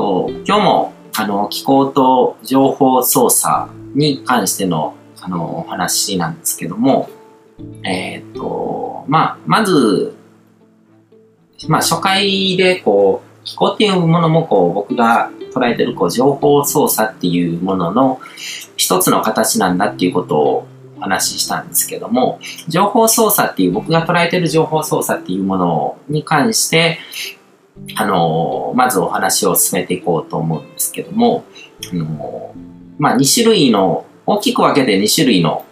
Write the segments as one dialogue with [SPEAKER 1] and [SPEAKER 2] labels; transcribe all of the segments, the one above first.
[SPEAKER 1] と、今日も、あの、気候と情報操作に関しての、あの、お話なんですけども、えっ、ー、と、まあ、まず、まあ、初回で、こう、気候っていうものも、こう、僕が捉えてる、こう、情報操作っていうものの一つの形なんだっていうことをお話ししたんですけども、情報操作っていう、僕が捉えてる情報操作っていうものに関して、あの、まずお話を進めていこうと思うんですけども、あの、まあ、2種類の、大きく分けて2種類の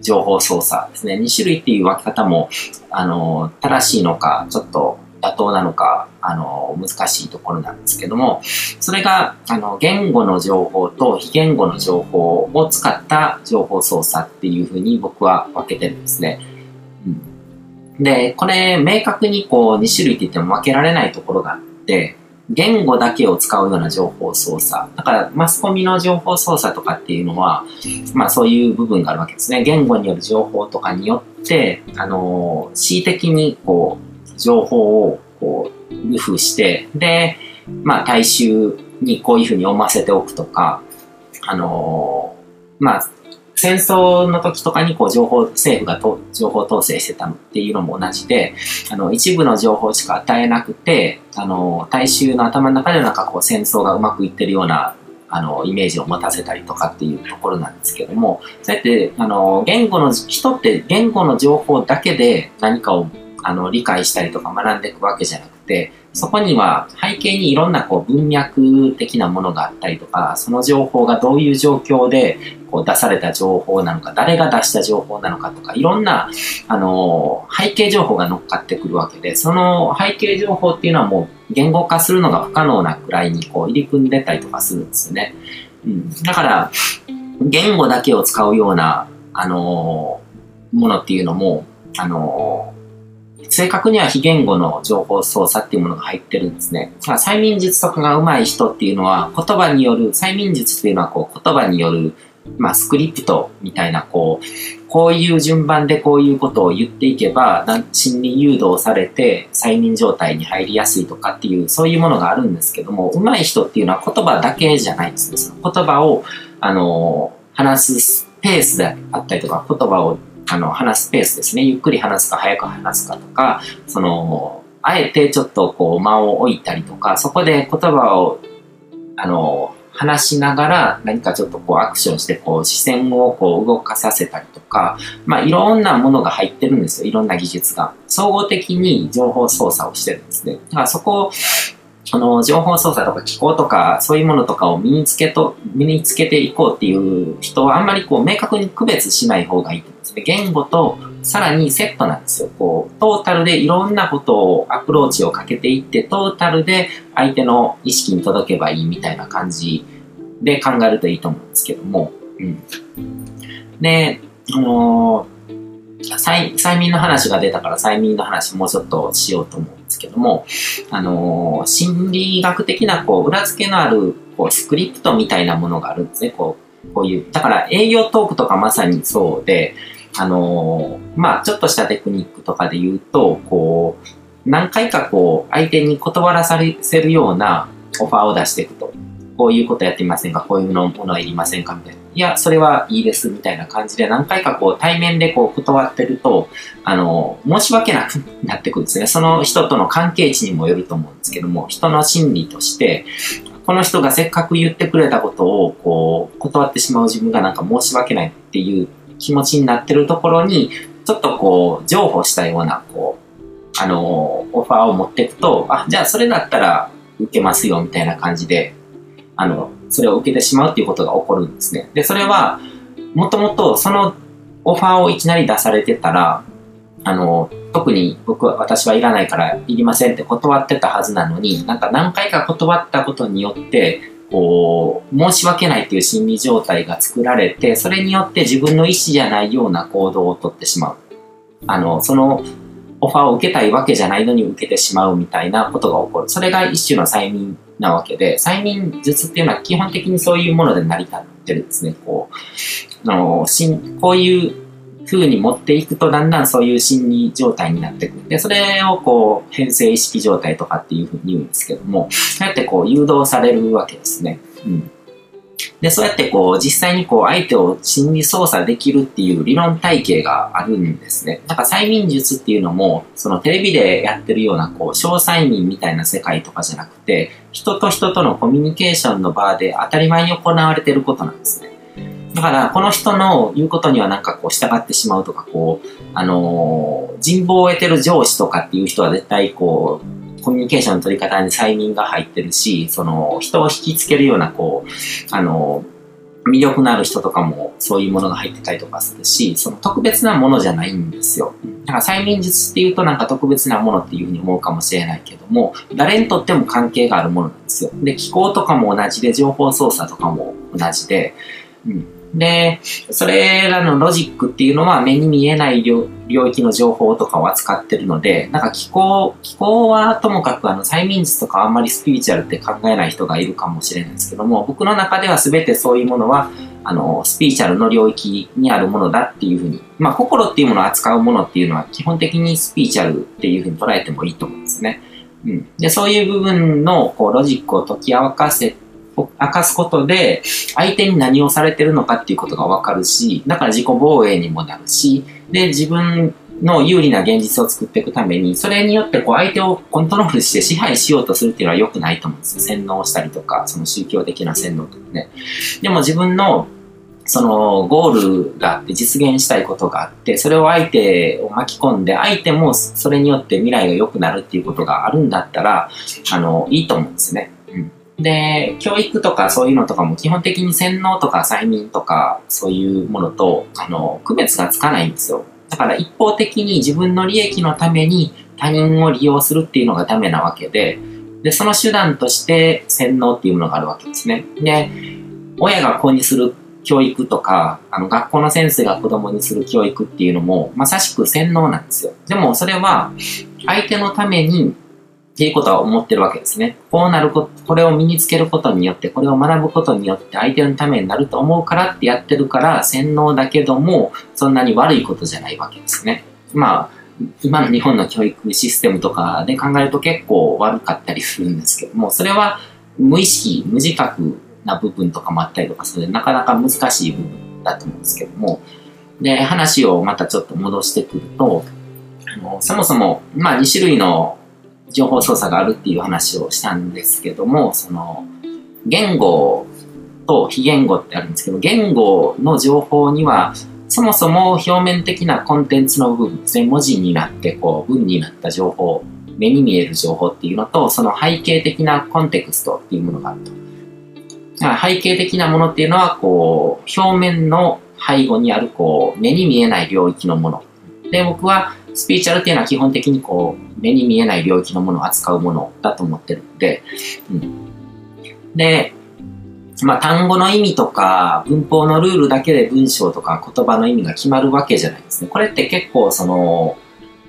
[SPEAKER 1] 情報操作ですね。2種類っていう分け方も、あの、正しいのか、ちょっと妥当なのか、あの、難しいところなんですけども、それが、あの、言語の情報と非言語の情報を使った情報操作っていうふうに僕は分けてるんですね。で、これ、明確にこう、2種類って言っても分けられないところがあって、言語だけを使うような情報操作。だから、マスコミの情報操作とかっていうのは、まあそういう部分があるわけですね。言語による情報とかによって、あの、恣意的にこう、情報をこう、ルフして、で、まあ大衆にこういうふうに読ませておくとか、あの、まあ戦争の時とかにこう情報、政府がと情報統制してたっていうのも同じで、あの、一部の情報しか与えなくて、あの、大衆の頭の中でなんかこう戦争がうまくいってるような、あの、イメージを持たせたりとかっていうところなんですけども、そうやって、あの、言語の、人って言語の情報だけで何かを、あの、理解したりとか学んでいくわけじゃなくて、そこには背景にいろんなこう文脈的なものがあったりとか、その情報がどういう状況でこう出された情報なのか、誰が出した情報なのかとか、いろんな、あの、背景情報が乗っかってくるわけで、その背景情報っていうのはもう言語化するのが不可能なくらいにこう入り組んでたりとかするんですよね。うん。だから、言語だけを使うような、あの、ものっていうのも、あの、正確には非言語の情報操作っていうものが入ってるんですね。まあ、催眠術とかが上手い人っていうのは、言葉による、催眠術っていうのはこう言葉による、まあ、スクリプトみたいな、こう、こういう順番でこういうことを言っていけば、心理誘導されて催眠状態に入りやすいとかっていう、そういうものがあるんですけども、上手い人っていうのは言葉だけじゃないんですね。その言葉を、あの、話すペースであったりとか、言葉をあの、話すペースですね。ゆっくり話すか早く話すかとか、その、あえてちょっとこう間を置いたりとか、そこで言葉を、あの、話しながら何かちょっとこうアクションしてこう視線をこう動かさせたりとか、まあいろんなものが入ってるんですよ。いろんな技術が。総合的に情報操作をしてるんですね。だからそこあの、情報操作とか気候とか、そういうものとかを身につけと、身につけていこうっていう人はあんまりこう明確に区別しない方がいい思うんですね。言語とさらにセットなんですよ。こう、トータルでいろんなことをアプローチをかけていって、トータルで相手の意識に届けばいいみたいな感じで考えるといいと思うんですけども。うん。で、あのー催催眠の話が出たから催眠の話もうちょっとしようと思うんですけども、あのー、心理学的なこう裏付けのあるこうスクリプトみたいなものがあるんですね。こうこういう。だから営業トークとかまさにそうで、あのー、まあちょっとしたテクニックとかで言うと、こう、何回かこう相手に断らさせるようなオファーを出していくと。こういうことやってみませんか？こういうのものはいりませんか？みたいな。いや、それはいいです、みたいな感じで何回かこう対面でこう断ってると、あの、申し訳なくなってくるんですね。その人との関係値にもよると思うんですけども、人の心理として、この人がせっかく言ってくれたことを、こう、断ってしまう自分がなんか申し訳ないっていう気持ちになってるところに、ちょっとこう、譲歩したような、こう、あの、オファーを持っていくと、あ、じゃあそれだったら受けますよ、みたいな感じで、あの、それを受けてしまうっていうことが起こるんですね。で、それは、もともとそのオファーをいきなり出されてたら、あの、特に僕は、私はいらないからいりませんって断ってたはずなのに、なんか何回か断ったことによって、こう、申し訳ないっていう心理状態が作られて、それによって自分の意思じゃないような行動をとってしまう。あの、そのオファーを受けたいわけじゃないのに受けてしまうみたいなことが起こる。それが一種の催眠なわけで、催眠術っていうのは基本的にそういうもので成り立ってるんですね。こう、あのしんこういう風に持っていくとだんだんそういう心理状態になってくる。で、それをこう、変性意識状態とかっていうふうに言うんですけども、そうやってこう誘導されるわけですね。うん。で、そうやってこう、実際にこう、相手を心理操作できるっていう理論体系があるんですね。なんか催眠術っていうのも、そのテレビでやってるような、こう、小催眠みたいな世界とかじゃなくて、人と人とのコミュニケーションの場で当たり前に行われてることなんですね。だから、この人の言うことにはなんかこう従ってしまうとか、こう、あのー、人望を得てる上司とかっていう人は絶対こう、コミュニケーションの取り方に催眠が入ってるし、その、人を引きつけるような、こう、あのー、魅力のある人とかもそういうものが入ってたりとかするし、その特別なものじゃないんですよ。だから催眠術っていうとなんか特別なものっていうふうに思うかもしれないけども、誰にとっても関係があるものなんですよ。で、気候とかも同じで、情報操作とかも同じで、うん、で、それらのロジックっていうのは目に見えない領域の情報とかを扱ってるので、なんか気候、気候はともかくあの催眠術とかあんまりスピリチュアルって考えない人がいるかもしれないんですけども、僕の中では全てそういうものは、あの、スピリチュアルの領域にあるものだっていうふうに、まあ心っていうものを扱うものっていうのは基本的にスピリチュアルっていうふうに捉えてもいいと思うんですね。うん。で、そういう部分のこうロジックを解き明かせて明かすことで、相手に何をされてるのかっていうことがわかるし、だから自己防衛にもなるし、で、自分の有利な現実を作っていくために、それによってこう相手をコントロールして支配しようとするっていうのは良くないと思うんですよ。洗脳したりとか、その宗教的な洗脳とかね。でも自分のそのゴールがあって実現したいことがあって、それを相手を巻き込んで、相手もそれによって未来が良くなるっていうことがあるんだったら、あの、いいと思うんですね。で、教育とかそういうのとかも基本的に洗脳とか催眠とかそういうものと、あの、区別がつかないんですよ。だから一方的に自分の利益のために他人を利用するっていうのがダメなわけで、で、その手段として洗脳っていうものがあるわけですね。で、親が子にする教育とか、あの、学校の先生が子供にする教育っていうのも、まさしく洗脳なんですよ。でもそれは、相手のためにっていうことは思ってるわけですね。こうなること、これを身につけることによって、これを学ぶことによって相手のためになると思うからってやってるから、洗脳だけども、そんなに悪いことじゃないわけですね。まあ、今の日本の教育システムとかで考えると結構悪かったりするんですけども、それは無意識、無自覚な部分とかもあったりとかするなかなか難しい部分だと思うんですけども、で、話をまたちょっと戻してくると、あのそもそも、まあ2種類の情報操作があるっていう話をしたんですけども、その、言語と非言語ってあるんですけど、言語の情報には、そもそも表面的なコンテンツの部分ですね、文字になってこう文になった情報、目に見える情報っていうのと、その背景的なコンテクストっていうものがあると。背景的なものっていうのは、こう、表面の背後にある、こう、目に見えない領域のもの。で、僕は、スピーチャルっていうのは基本的にこう、目に見えない領域のものを扱うものだと思ってるので、うん。で、まあ単語の意味とか文法のルールだけで文章とか言葉の意味が決まるわけじゃないですね。これって結構その、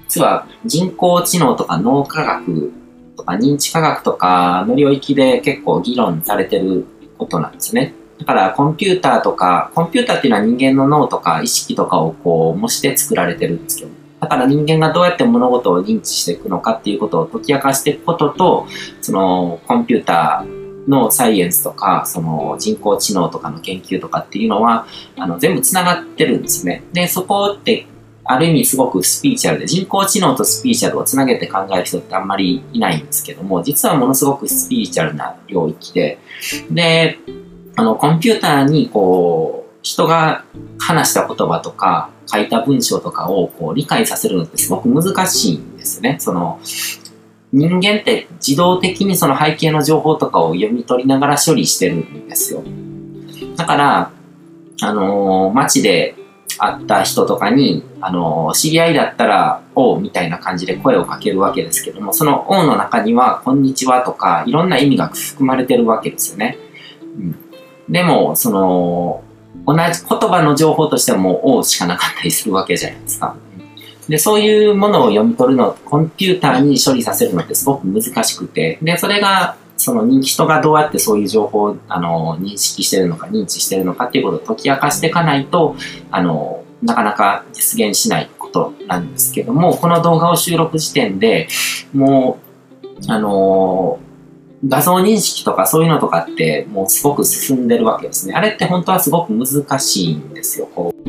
[SPEAKER 1] 実は人工知能とか脳科学とか認知科学とかの領域で結構議論されてることなんですね。だからコンピューターとか、コンピューターっていうのは人間の脳とか意識とかをこう模して作られてるんですけど、だから人間がどうやって物事を認知していくのかっていうことを解き明かしていくことと、そのコンピューターのサイエンスとか、その人工知能とかの研究とかっていうのは、あの全部繋がってるんですね。で、そこってある意味すごくスピーチャルで、人工知能とスピーチャルをつなげて考える人ってあんまりいないんですけども、実はものすごくスピーチャルな領域で、で、あの、コンピューターにこう、人が話した言葉とか、書いた文章とかをこう理解させるのってすごく難しいんですね。その人間って自動的にその背景の情報とかを読み取りながら処理してるんですよ。だから、あのー、街で会った人とかに、あのー、知り合いだったら、おうみたいな感じで声をかけるわけですけども、そのおうの中には、こんにちはとか、いろんな意味が含まれてるわけですよね。うん、でも、その、同じ言葉の情報としてはもう「お」しかなかったりするわけじゃないですか。で、そういうものを読み取るの、コンピューターに処理させるのってすごく難しくて、で、それが、その人がどうやってそういう情報をあの認識してるのか、認知してるのかっていうことを解き明かしていかないと、あの、なかなか実現しないことなんですけども、この動画を収録時点でもう、あの、画像認識とかそういうのとかってもうすごく進んでるわけですね。あれって本当はすごく難しいんですよ。こう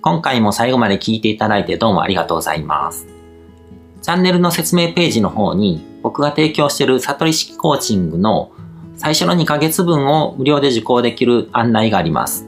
[SPEAKER 1] 今回も最後まで聞いていただいてどうもありがとうございます。チャンネルの説明ページの方に僕が提供している悟り式コーチングの最初の2ヶ月分を無料で受講できる案内があります。